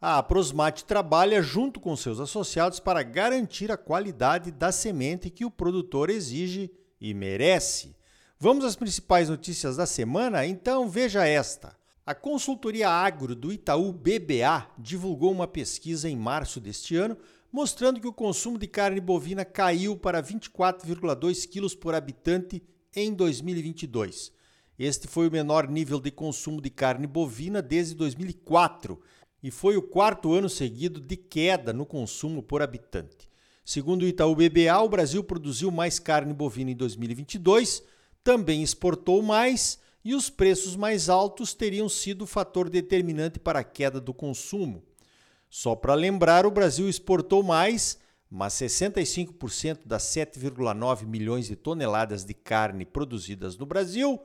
A Prosmate trabalha junto com seus associados para garantir a qualidade da semente que o produtor exige e merece. Vamos às principais notícias da semana? Então veja esta. A consultoria agro do Itaú BBA divulgou uma pesquisa em março deste ano mostrando que o consumo de carne bovina caiu para 24,2 quilos por habitante em 2022. Este foi o menor nível de consumo de carne bovina desde 2004 e foi o quarto ano seguido de queda no consumo por habitante. Segundo o Itaú BBA, o Brasil produziu mais carne bovina em 2022, também exportou mais e os preços mais altos teriam sido o fator determinante para a queda do consumo. Só para lembrar, o Brasil exportou mais, mas 65% das 7,9 milhões de toneladas de carne produzidas no Brasil,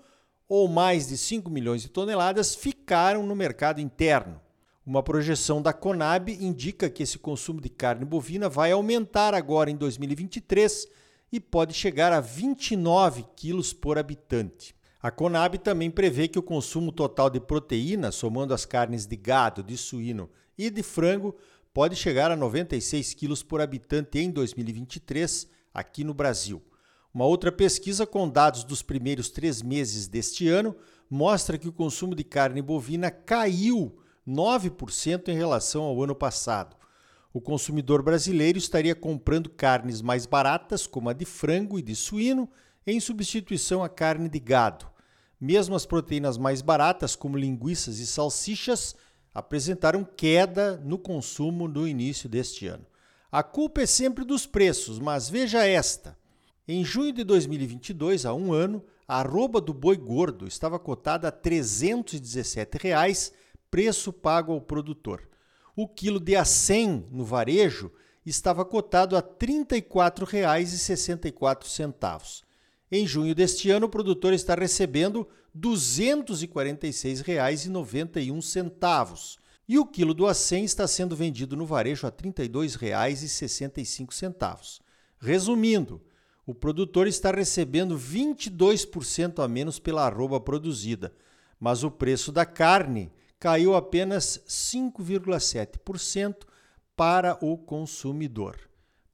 ou mais de 5 milhões de toneladas, ficaram no mercado interno. Uma projeção da Conab indica que esse consumo de carne bovina vai aumentar agora em 2023 e pode chegar a 29 quilos por habitante. A Conab também prevê que o consumo total de proteína, somando as carnes de gado, de suíno e de frango, pode chegar a 96 quilos por habitante em 2023 aqui no Brasil. Uma outra pesquisa com dados dos primeiros três meses deste ano mostra que o consumo de carne bovina caiu 9% em relação ao ano passado. O consumidor brasileiro estaria comprando carnes mais baratas, como a de frango e de suíno, em substituição à carne de gado. Mesmo as proteínas mais baratas, como linguiças e salsichas, apresentaram queda no consumo no início deste ano. A culpa é sempre dos preços, mas veja esta. Em junho de 2022, há um ano, a arroba do boi gordo estava cotada a 317 reais, preço pago ao produtor. O quilo de A100 no varejo estava cotado a R$ 34,64. Em junho deste ano, o produtor está recebendo R$ 246,91 e o quilo do A100 está sendo vendido no varejo a R$ 32,65. Resumindo, o produtor está recebendo 22% a menos pela arroba produzida, mas o preço da carne caiu apenas 5,7% para o consumidor.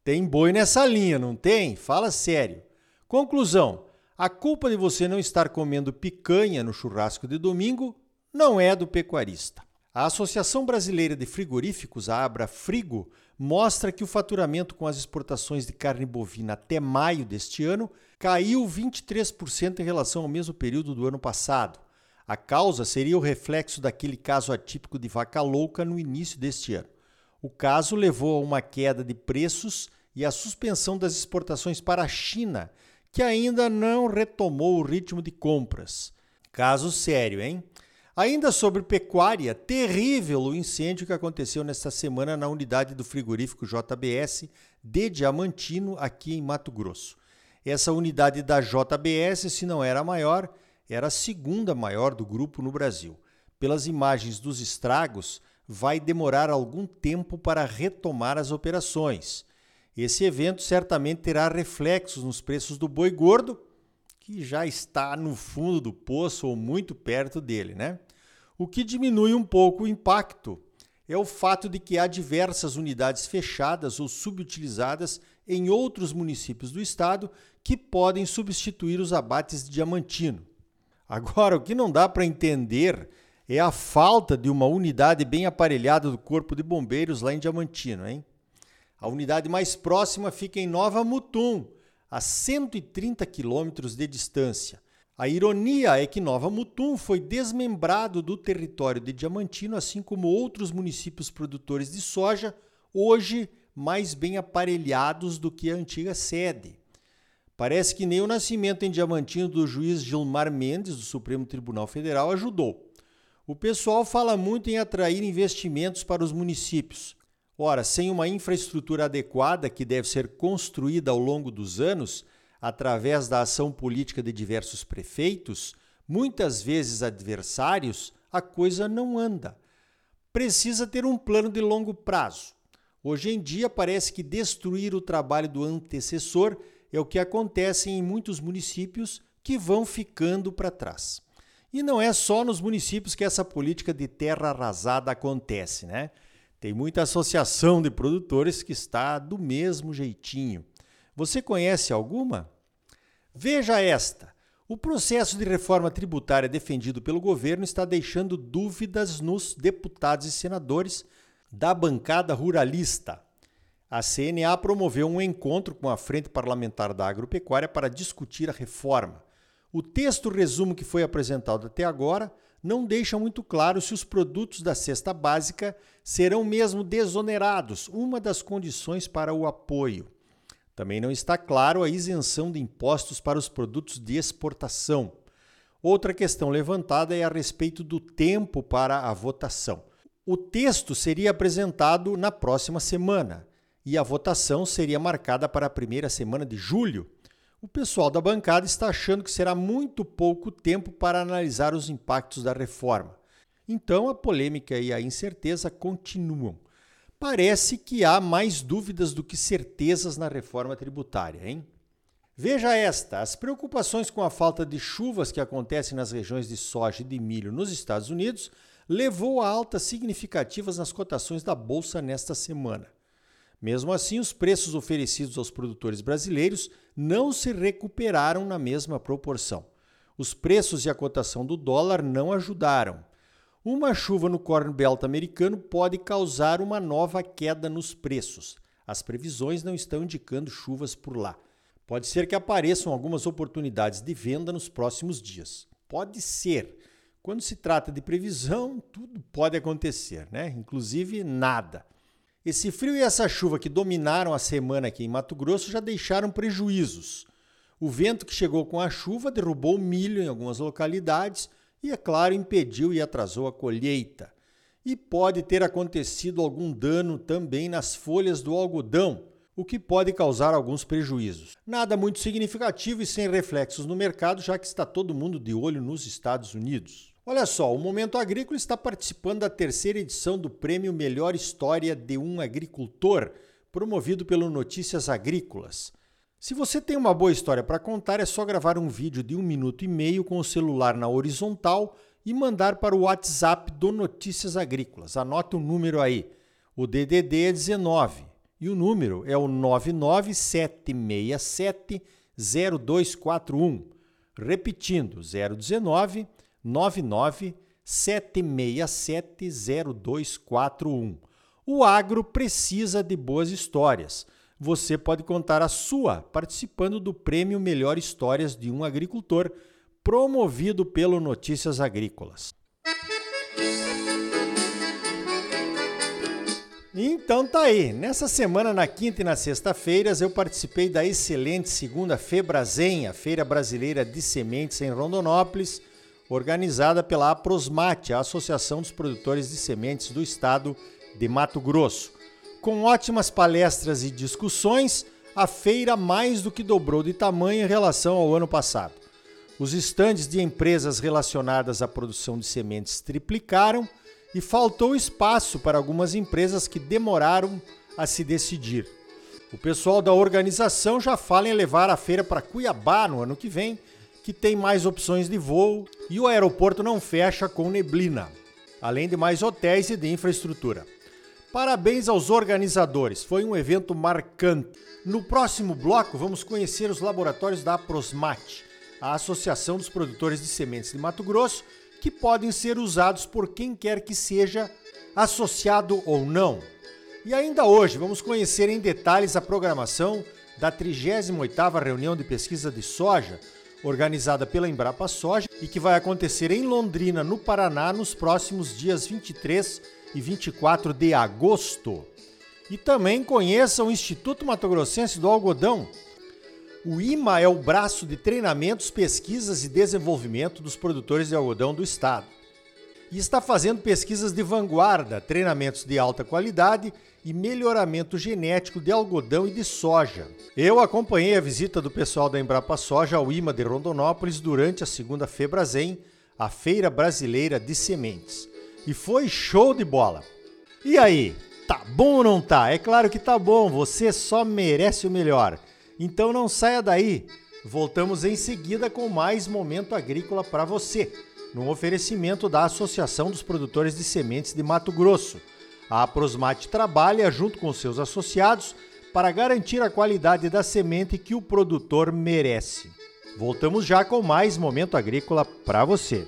Tem boi nessa linha, não tem? Fala sério. Conclusão: a culpa de você não estar comendo picanha no churrasco de domingo não é do pecuarista. A Associação Brasileira de Frigoríficos, a Abra Frigo, mostra que o faturamento com as exportações de carne bovina até maio deste ano caiu 23% em relação ao mesmo período do ano passado. A causa seria o reflexo daquele caso atípico de vaca louca no início deste ano. O caso levou a uma queda de preços e a suspensão das exportações para a China, que ainda não retomou o ritmo de compras. Caso sério, hein? Ainda sobre pecuária, terrível o incêndio que aconteceu nesta semana na unidade do frigorífico JBS de Diamantino, aqui em Mato Grosso. Essa unidade da JBS, se não era a maior, era a segunda maior do grupo no Brasil. Pelas imagens dos estragos, vai demorar algum tempo para retomar as operações. Esse evento certamente terá reflexos nos preços do boi gordo, que já está no fundo do poço ou muito perto dele, né? O que diminui um pouco o impacto é o fato de que há diversas unidades fechadas ou subutilizadas em outros municípios do estado que podem substituir os abates de Diamantino. Agora, o que não dá para entender é a falta de uma unidade bem aparelhada do Corpo de Bombeiros lá em Diamantino, hein? A unidade mais próxima fica em Nova Mutum, a 130 quilômetros de distância. A ironia é que Nova Mutum foi desmembrado do território de Diamantino, assim como outros municípios produtores de soja, hoje mais bem aparelhados do que a antiga sede. Parece que nem o nascimento em Diamantino do juiz Gilmar Mendes, do Supremo Tribunal Federal, ajudou. O pessoal fala muito em atrair investimentos para os municípios. Ora, sem uma infraestrutura adequada que deve ser construída ao longo dos anos, através da ação política de diversos prefeitos, muitas vezes adversários, a coisa não anda. Precisa ter um plano de longo prazo. Hoje em dia, parece que destruir o trabalho do antecessor é o que acontece em muitos municípios que vão ficando para trás. E não é só nos municípios que essa política de terra arrasada acontece, né? Tem muita associação de produtores que está do mesmo jeitinho. Você conhece alguma? Veja esta. O processo de reforma tributária defendido pelo governo está deixando dúvidas nos deputados e senadores da bancada ruralista. A CNA promoveu um encontro com a Frente Parlamentar da Agropecuária para discutir a reforma. O texto resumo que foi apresentado até agora não deixa muito claro se os produtos da cesta básica serão mesmo desonerados, uma das condições para o apoio. Também não está claro a isenção de impostos para os produtos de exportação. Outra questão levantada é a respeito do tempo para a votação. O texto seria apresentado na próxima semana e a votação seria marcada para a primeira semana de julho. O pessoal da bancada está achando que será muito pouco tempo para analisar os impactos da reforma. Então a polêmica e a incerteza continuam. Parece que há mais dúvidas do que certezas na reforma tributária, hein? Veja esta: as preocupações com a falta de chuvas que acontecem nas regiões de soja e de milho nos Estados Unidos levou a altas significativas nas cotações da bolsa nesta semana. Mesmo assim, os preços oferecidos aos produtores brasileiros não se recuperaram na mesma proporção. Os preços e a cotação do dólar não ajudaram. Uma chuva no Corn Belt americano pode causar uma nova queda nos preços. As previsões não estão indicando chuvas por lá. Pode ser que apareçam algumas oportunidades de venda nos próximos dias. Pode ser. Quando se trata de previsão, tudo pode acontecer, né? Inclusive nada. Esse frio e essa chuva que dominaram a semana aqui em Mato Grosso já deixaram prejuízos. O vento que chegou com a chuva derrubou milho em algumas localidades e, é claro, impediu e atrasou a colheita. E pode ter acontecido algum dano também nas folhas do algodão, o que pode causar alguns prejuízos. Nada muito significativo e sem reflexos no mercado, já que está todo mundo de olho nos Estados Unidos. Olha só, o Momento Agrícola está participando da terceira edição do Prêmio Melhor História de um Agricultor, promovido pelo Notícias Agrícolas. Se você tem uma boa história para contar, é só gravar um vídeo de um minuto e meio com o celular na horizontal e mandar para o WhatsApp do Notícias Agrícolas. Anota o número aí. O DDD é 19 e o número é o 99767 0241. Repetindo, 019 99767 0241. O agro precisa de boas histórias você pode contar a sua participando do Prêmio Melhor Histórias de um Agricultor, promovido pelo Notícias Agrícolas. Então tá aí. Nessa semana, na quinta e na sexta-feiras, eu participei da excelente segunda Febrazenha, Feira Brasileira de Sementes em Rondonópolis, organizada pela Aprosmate, a Associação dos Produtores de Sementes do Estado de Mato Grosso. Com ótimas palestras e discussões, a feira mais do que dobrou de tamanho em relação ao ano passado. Os estandes de empresas relacionadas à produção de sementes triplicaram e faltou espaço para algumas empresas que demoraram a se decidir. O pessoal da organização já fala em levar a feira para Cuiabá no ano que vem, que tem mais opções de voo e o aeroporto não fecha com neblina, além de mais hotéis e de infraestrutura. Parabéns aos organizadores, foi um evento marcante. No próximo bloco, vamos conhecer os laboratórios da Aprosmate, a Associação dos Produtores de Sementes de Mato Grosso, que podem ser usados por quem quer que seja associado ou não. E ainda hoje, vamos conhecer em detalhes a programação da 38ª reunião de pesquisa de soja, organizada pela Embrapa Soja e que vai acontecer em Londrina, no Paraná, nos próximos dias 23 e 24 de agosto. E também conheça o Instituto Mato Grossense do Algodão. O IMA é o braço de treinamentos, pesquisas e desenvolvimento dos produtores de algodão do estado. E está fazendo pesquisas de vanguarda, treinamentos de alta qualidade e melhoramento genético de algodão e de soja. Eu acompanhei a visita do pessoal da Embrapa Soja ao IMA de Rondonópolis durante a segunda Febrazen, a Feira Brasileira de Sementes. E foi show de bola! E aí, tá bom ou não tá? É claro que tá bom, você só merece o melhor. Então não saia daí. Voltamos em seguida com mais momento agrícola para você, num oferecimento da Associação dos Produtores de Sementes de Mato Grosso. A Prosmate trabalha junto com seus associados para garantir a qualidade da semente que o produtor merece. Voltamos já com mais momento agrícola para você.